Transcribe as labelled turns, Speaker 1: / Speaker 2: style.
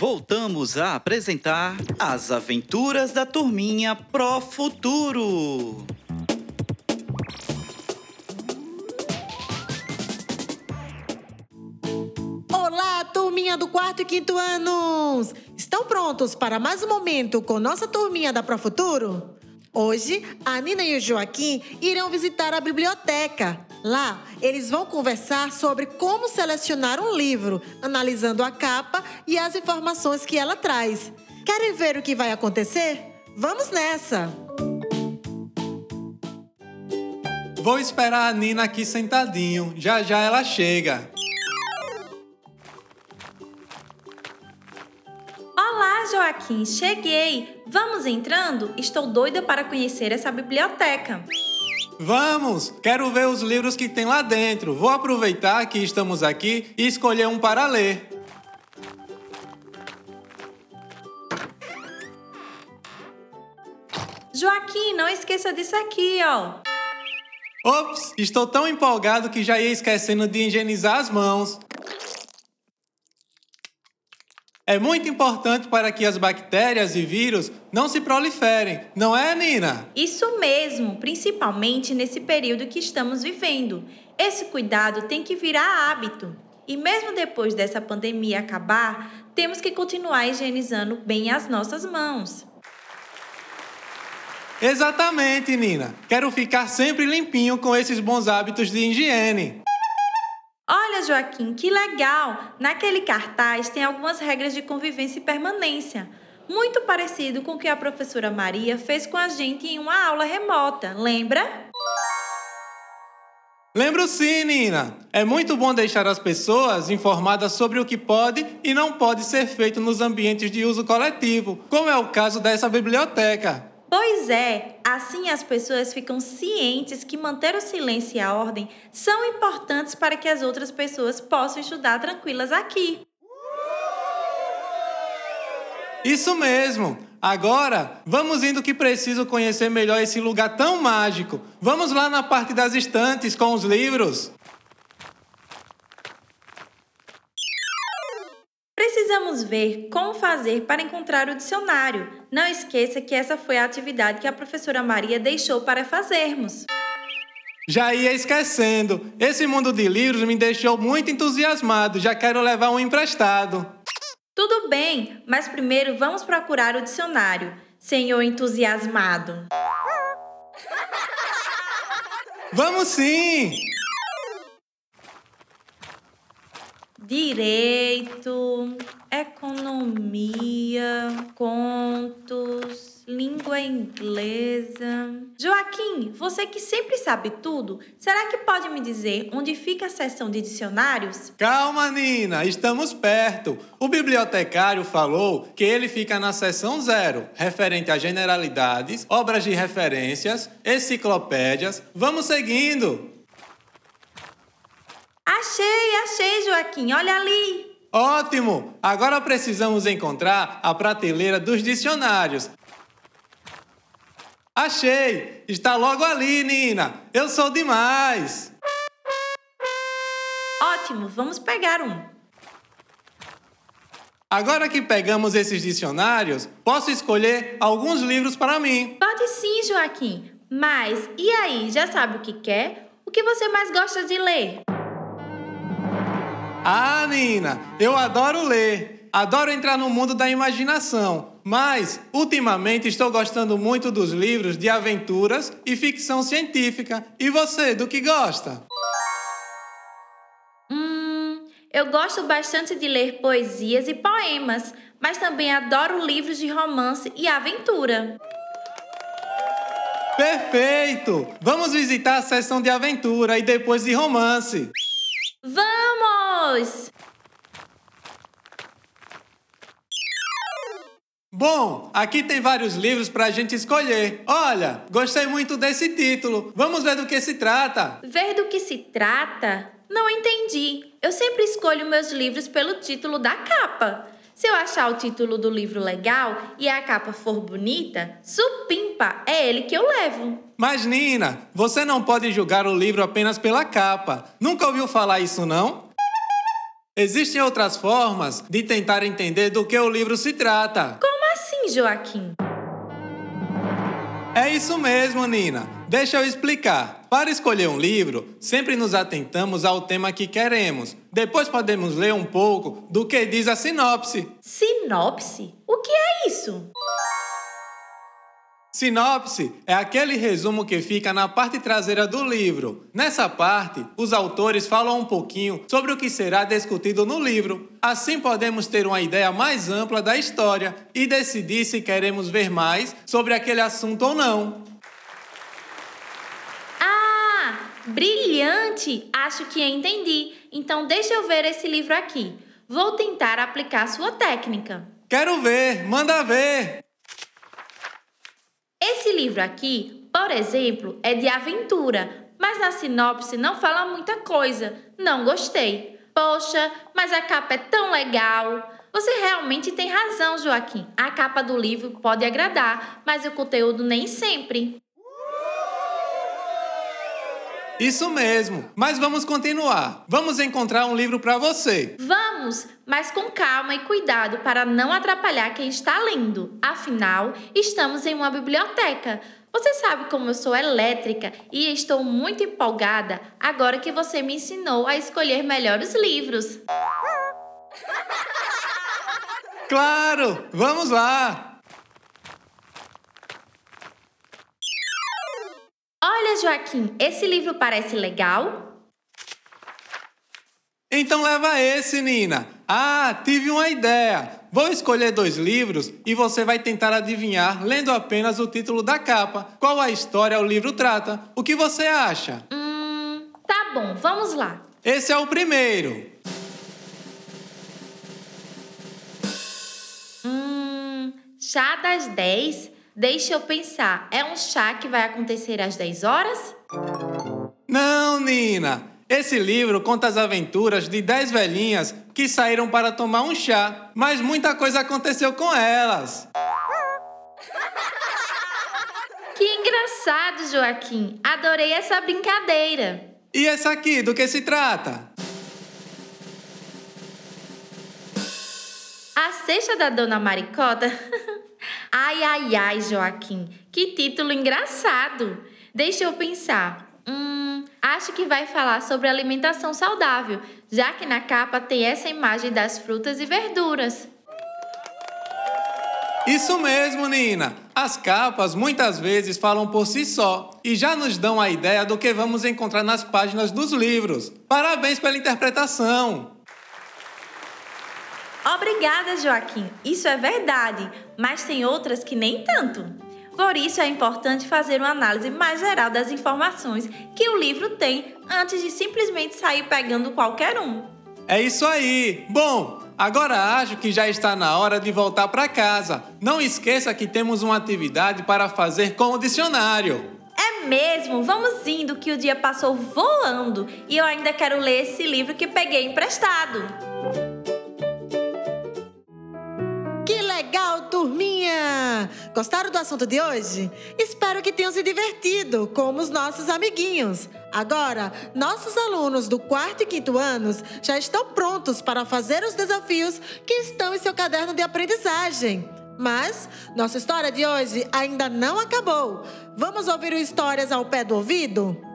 Speaker 1: voltamos a apresentar As Aventuras da Turminha Pro Futuro.
Speaker 2: Olá, turminha do quarto e quinto anos! Estão prontos para mais um momento com nossa turminha da Pro Futuro? Hoje, a Nina e o Joaquim irão visitar a biblioteca. Lá, eles vão conversar sobre como selecionar um livro, analisando a capa e as informações que ela traz. Querem ver o que vai acontecer? Vamos nessa!
Speaker 3: Vou esperar a Nina aqui sentadinho. Já já ela chega.
Speaker 4: Olá, Joaquim, cheguei. Vamos entrando? Estou doida para conhecer essa biblioteca.
Speaker 3: Vamos! Quero ver os livros que tem lá dentro. Vou aproveitar que estamos aqui e escolher um para ler.
Speaker 4: Joaquim, não esqueça disso aqui, ó.
Speaker 3: Ops, estou tão empolgado que já ia esquecendo de higienizar as mãos. É muito importante para que as bactérias e vírus não se proliferem, não é, Nina?
Speaker 4: Isso mesmo, principalmente nesse período que estamos vivendo. Esse cuidado tem que virar hábito. E mesmo depois dessa pandemia acabar, temos que continuar higienizando bem as nossas mãos.
Speaker 3: Exatamente, Nina. Quero ficar sempre limpinho com esses bons hábitos de higiene.
Speaker 4: Olha, Joaquim, que legal! Naquele cartaz tem algumas regras de convivência e permanência, muito parecido com o que a professora Maria fez com a gente em uma aula remota, lembra?
Speaker 3: Lembro sim, Nina. É muito bom deixar as pessoas informadas sobre o que pode e não pode ser feito nos ambientes de uso coletivo, como é o caso dessa biblioteca.
Speaker 4: Pois é, assim as pessoas ficam cientes que manter o silêncio e a ordem são importantes para que as outras pessoas possam estudar tranquilas aqui.
Speaker 3: Isso mesmo! Agora, vamos indo que preciso conhecer melhor esse lugar tão mágico. Vamos lá na parte das estantes com os livros.
Speaker 4: Precisamos ver como fazer para encontrar o dicionário. Não esqueça que essa foi a atividade que a professora Maria deixou para fazermos.
Speaker 3: Já ia esquecendo. Esse mundo de livros me deixou muito entusiasmado. Já quero levar um emprestado.
Speaker 4: Tudo bem, mas primeiro vamos procurar o dicionário, senhor entusiasmado.
Speaker 3: Vamos sim!
Speaker 4: Direito, economia, contos, língua inglesa. Joaquim, você que sempre sabe tudo, será que pode me dizer onde fica a seção de dicionários?
Speaker 3: Calma, Nina, estamos perto. O bibliotecário falou que ele fica na seção zero, referente a generalidades, obras de referências, enciclopédias. Vamos seguindo.
Speaker 4: Achei, achei, Joaquim, olha ali.
Speaker 3: Ótimo! Agora precisamos encontrar a prateleira dos dicionários. Achei! Está logo ali, Nina! Eu sou demais!
Speaker 4: Ótimo, vamos pegar um.
Speaker 3: Agora que pegamos esses dicionários, posso escolher alguns livros para mim.
Speaker 4: Pode sim, Joaquim. Mas e aí, já sabe o que quer? O que você mais gosta de ler?
Speaker 3: Ah, Nina, eu adoro ler. Adoro entrar no mundo da imaginação. Mas, ultimamente, estou gostando muito dos livros de aventuras e ficção científica. E você, do que gosta?
Speaker 4: Hum, eu gosto bastante de ler poesias e poemas, mas também adoro livros de romance e aventura.
Speaker 3: Perfeito! Vamos visitar a seção de aventura e depois de romance.
Speaker 4: Vamos!
Speaker 3: Bom, aqui tem vários livros para a gente escolher. Olha, gostei muito desse título. Vamos ver do que se trata.
Speaker 4: Ver do que se trata? Não entendi. Eu sempre escolho meus livros pelo título da capa. Se eu achar o título do livro legal e a capa for bonita, supimpa, é ele que eu levo.
Speaker 3: Mas, Nina, você não pode julgar o livro apenas pela capa. Nunca ouviu falar isso, não? Existem outras formas de tentar entender do que o livro se trata.
Speaker 4: Como assim, Joaquim?
Speaker 3: É isso mesmo, Nina. Deixa eu explicar. Para escolher um livro, sempre nos atentamos ao tema que queremos. Depois podemos ler um pouco do que diz a sinopse.
Speaker 4: Sinopse? O que é isso?
Speaker 3: Sinopse é aquele resumo que fica na parte traseira do livro. Nessa parte, os autores falam um pouquinho sobre o que será discutido no livro. Assim podemos ter uma ideia mais ampla da história e decidir se queremos ver mais sobre aquele assunto ou não.
Speaker 4: Ah, brilhante! Acho que entendi. Então deixa eu ver esse livro aqui. Vou tentar aplicar sua técnica.
Speaker 3: Quero ver, manda ver!
Speaker 4: Esse livro aqui, por exemplo, é de aventura, mas na sinopse não fala muita coisa. Não gostei. Poxa, mas a capa é tão legal. Você realmente tem razão, Joaquim. A capa do livro pode agradar, mas o conteúdo nem sempre.
Speaker 3: Isso mesmo, mas vamos continuar. Vamos encontrar um livro para você.
Speaker 4: Vamos, mas com calma e cuidado para não atrapalhar quem está lendo. Afinal, estamos em uma biblioteca. Você sabe como eu sou elétrica e estou muito empolgada agora que você me ensinou a escolher melhores livros.
Speaker 3: Claro, vamos lá!
Speaker 4: Olha, Joaquim, esse livro parece legal?
Speaker 3: Então leva esse, Nina. Ah, tive uma ideia. Vou escolher dois livros e você vai tentar adivinhar lendo apenas o título da capa. Qual a história o livro trata? O que você acha?
Speaker 4: Hum, tá bom, vamos lá.
Speaker 3: Esse é o primeiro.
Speaker 4: Hum, chá das 10? Deixa eu pensar, é um chá que vai acontecer às 10 horas?
Speaker 3: Não, Nina. Esse livro conta as aventuras de 10 velhinhas que saíram para tomar um chá, mas muita coisa aconteceu com elas.
Speaker 4: Que engraçado, Joaquim. Adorei essa brincadeira.
Speaker 3: E essa aqui, do que se trata?
Speaker 4: A cesta da Dona Maricota? ai, ai, ai, Joaquim. Que título engraçado. Deixa eu pensar. Hum, acho que vai falar sobre alimentação saudável, já que na capa tem essa imagem das frutas e verduras.
Speaker 3: Isso mesmo, Nina. As capas muitas vezes falam por si só e já nos dão a ideia do que vamos encontrar nas páginas dos livros. Parabéns pela interpretação!
Speaker 4: Obrigada, Joaquim. Isso é verdade, mas tem outras que nem tanto. Por isso é importante fazer uma análise mais geral das informações que o livro tem antes de simplesmente sair pegando qualquer um.
Speaker 3: É isso aí! Bom, agora acho que já está na hora de voltar para casa. Não esqueça que temos uma atividade para fazer com o dicionário.
Speaker 4: É mesmo, vamos indo que o dia passou voando e eu ainda quero ler esse livro que peguei emprestado.
Speaker 2: Que legal, turminha! Gostaram do assunto de hoje? Espero que tenham se divertido, como os nossos amiguinhos. Agora, nossos alunos do quarto e quinto anos já estão prontos para fazer os desafios que estão em seu caderno de aprendizagem. Mas nossa história de hoje ainda não acabou. Vamos ouvir o Histórias ao pé do ouvido?